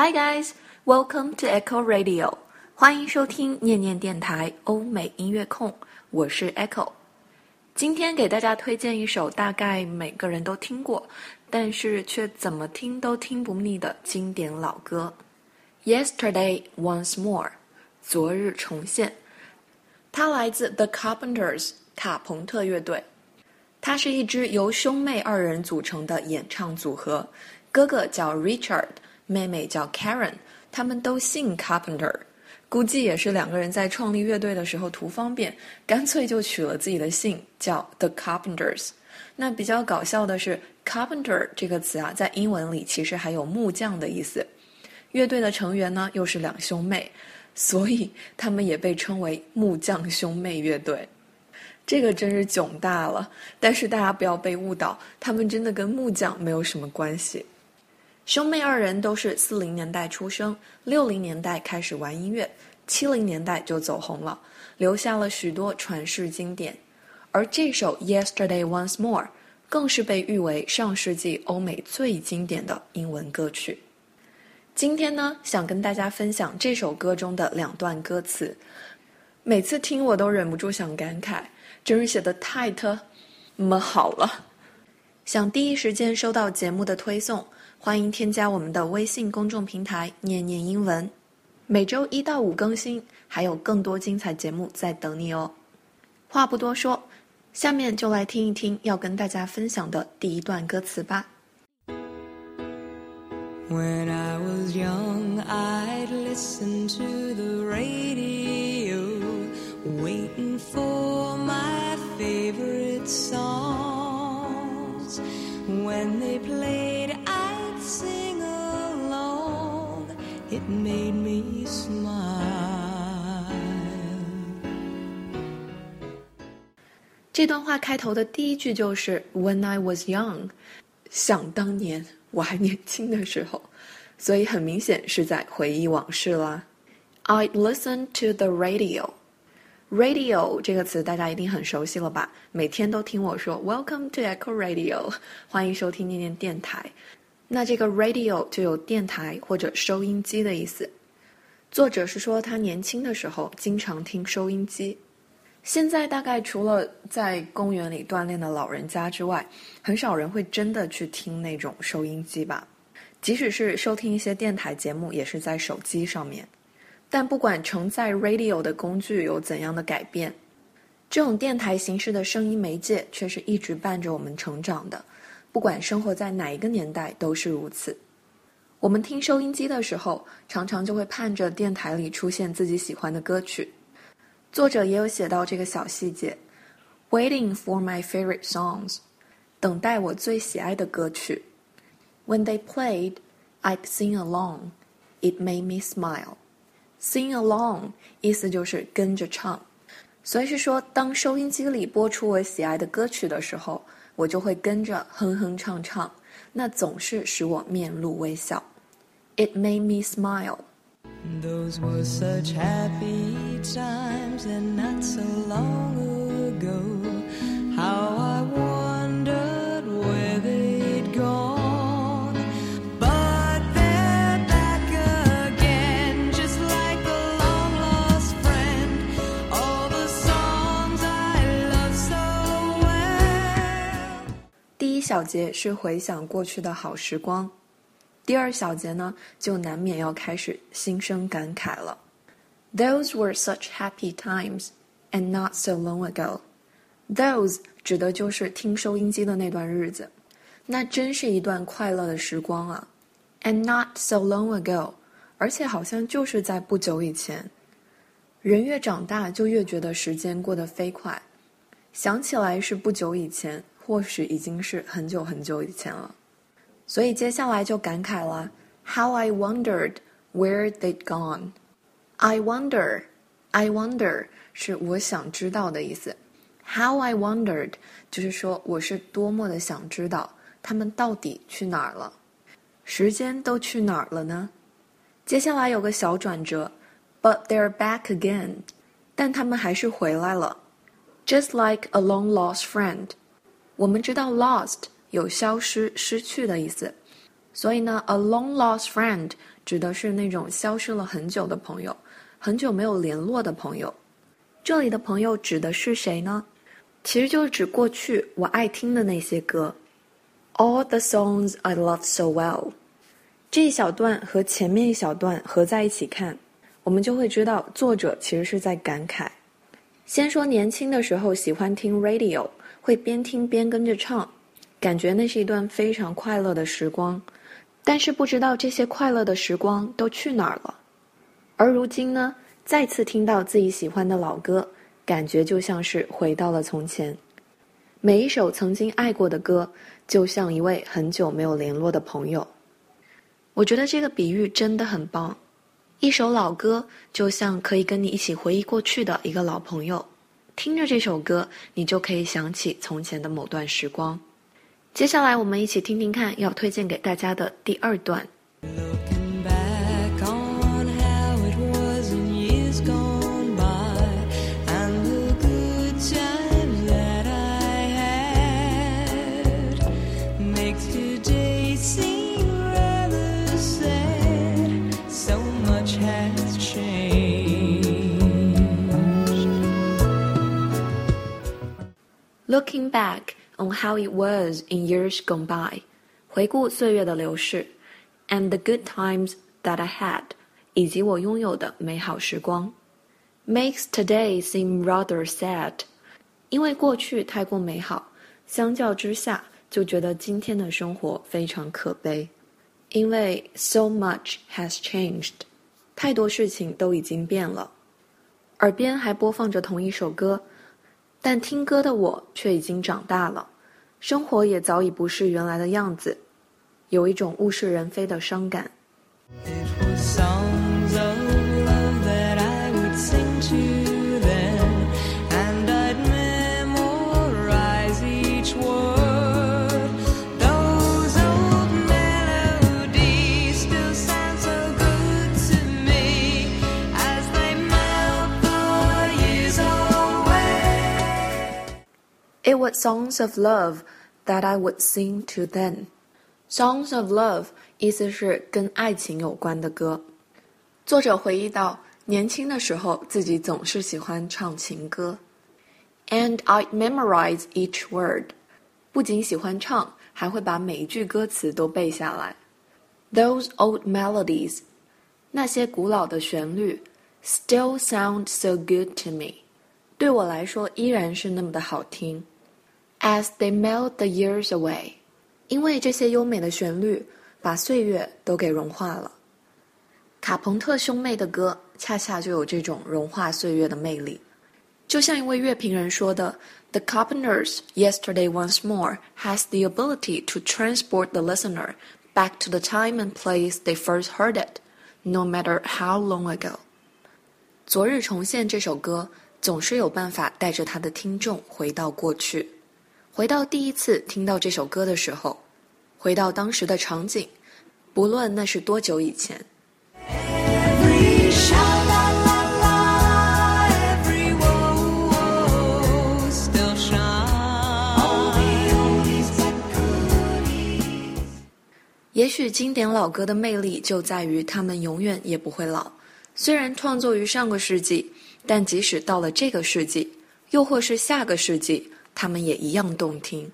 Hi guys, welcome to Echo Radio. 欢迎收听念念电台欧美音乐控，我是 Echo。今天给大家推荐一首大概每个人都听过，但是却怎么听都听不腻的经典老歌。Yesterday Once More，昨日重现。它来自 The Carpenters，卡朋特乐队。它是一支由兄妹二人组成的演唱组合，哥哥叫 Richard。妹妹叫 Karen，他们都姓 Carpenter，估计也是两个人在创立乐队的时候图方便，干脆就取了自己的姓叫 The Carpenters。那比较搞笑的是，Carpenter 这个词啊，在英文里其实还有木匠的意思。乐队的成员呢又是两兄妹，所以他们也被称为木匠兄妹乐队。这个真是囧大了，但是大家不要被误导，他们真的跟木匠没有什么关系。兄妹二人都是四零年代出生，六零年代开始玩音乐，七零年代就走红了，留下了许多传世经典。而这首《Yesterday Once More》更是被誉为上世纪欧美最经典的英文歌曲。今天呢，想跟大家分享这首歌中的两段歌词，每次听我都忍不住想感慨，真是写的太特么好了。想第一时间收到节目的推送。欢迎添加我们的微信公众平台念念英文每周一到五更新还有更多精彩节目在等你哦。话不多说下面就来听一听要跟大家分享的第一段歌词吧。When i was young i'd listen to the radio waiting for my favorite songs. When they play made me smile。这段话开头的第一句就是 "When I was young"，想当年我还年轻的时候，所以很明显是在回忆往事啦。I listen to the radio。Radio 这个词大家一定很熟悉了吧？每天都听我说 "Welcome to Echo Radio"，欢迎收听念念电台。那这个 radio 就有电台或者收音机的意思。作者是说他年轻的时候经常听收音机。现在大概除了在公园里锻炼的老人家之外，很少人会真的去听那种收音机吧。即使是收听一些电台节目，也是在手机上面。但不管承载 radio 的工具有怎样的改变，这种电台形式的声音媒介却是一直伴着我们成长的。不管生活在哪一个年代，都是如此。我们听收音机的时候，常常就会盼着电台里出现自己喜欢的歌曲。作者也有写到这个小细节：“Waiting for my favorite songs，等待我最喜爱的歌曲。When they played, I'd sing along. It made me smile. Sing along 意思就是跟着唱，所以是说，当收音机里播出我喜爱的歌曲的时候。”我就会跟着哼哼唱唱，那总是使我面露微笑。It made me smile. Those were such happy times and not so long ago. How I 小节是回想过去的好时光，第二小节呢，就难免要开始心生感慨了。Those were such happy times, and not so long ago. Those 指的就是听收音机的那段日子，那真是一段快乐的时光啊。And not so long ago，而且好像就是在不久以前。人越长大，就越觉得时间过得飞快，想起来是不久以前。或许已经是很久很久以前了，所以接下来就感慨了。How I wondered where they'd gone. I wonder, I wonder 是我想知道的意思。How I wondered 就是说我是多么的想知道他们到底去哪儿了，时间都去哪儿了呢？接下来有个小转折，But they're back again，但他们还是回来了，just like a long lost friend。 我们知道 lost 有消失、失去的意思，所以呢，a long lost friend 指的是那种消失了很久的朋友，很久没有联络的朋友。这里的朋友指的是谁呢？其实就是指过去我爱听的那些歌。All the songs I love so well。这一小段和前面一小段合在一起看，我们就会知道作者其实是在感慨。先说年轻的时候喜欢听 radio，会边听边跟着唱，感觉那是一段非常快乐的时光。但是不知道这些快乐的时光都去哪儿了。而如今呢，再次听到自己喜欢的老歌，感觉就像是回到了从前。每一首曾经爱过的歌，就像一位很久没有联络的朋友。我觉得这个比喻真的很棒，一首老歌就像可以跟你一起回忆过去的一个老朋友，听着这首歌，你就可以想起从前的某段时光。接下来我们一起听听看，要推荐给大家的第二段。Looking back on how it was in years gone by，回顾岁月的流逝，and the good times that I had，以及我拥有的美好时光，makes today seem rather sad，因为过去太过美好，相较之下就觉得今天的生活非常可悲，因为 so much has changed，太多事情都已经变了，耳边还播放着同一首歌。 但听歌的我却已经长大了，生活也早已不是原来的样子，有一种物是人非的伤感。songs of love that I would sing to them. Songs of love 意思是跟爱情有关的歌。作者回忆到，年轻的时候自己总是喜欢唱情歌，and I'd memorize each word。不仅喜欢唱，还会把每一句歌词都背下来。Those old melodies，那些古老的旋律，still sound so good to me。对我来说依然是那么的好听。 As they melt the years away，因为这些优美的旋律把岁月都给融化了。卡朋特兄妹的歌恰恰就有这种融化岁月的魅力。就像一位乐评人说的：“The Carpenters' Yesterday Once More has the ability to transport the listener back to the time and place they first heard it, no matter how long ago。”昨日重现这首歌总是有办法带着他的听众回到过去。 回到第一次听到这首歌的时候，回到当时的场景，不论那是多久以前。也许经典老歌的魅力就在于他们永远也不会老。虽然创作于上个世纪，但即使到了这个世纪，又或是下个世纪。他们也一样动听，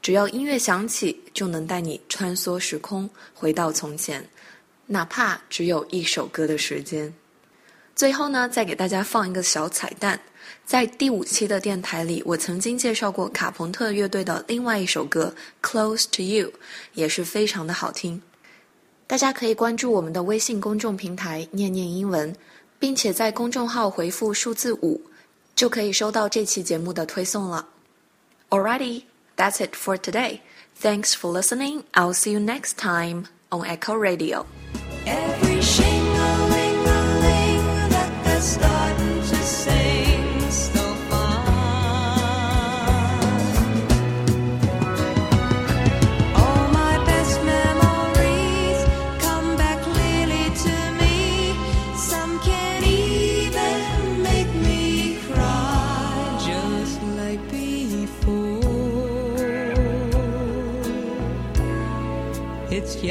只要音乐响起，就能带你穿梭时空，回到从前，哪怕只有一首歌的时间。最后呢，再给大家放一个小彩蛋，在第五期的电台里，我曾经介绍过卡朋特乐队的另外一首歌《Close to You》，也是非常的好听。大家可以关注我们的微信公众平台“念念英文”，并且在公众号回复数字五，就可以收到这期节目的推送了。Alrighty, that's it for today. Thanks for listening. I'll see you next time on Echo Radio.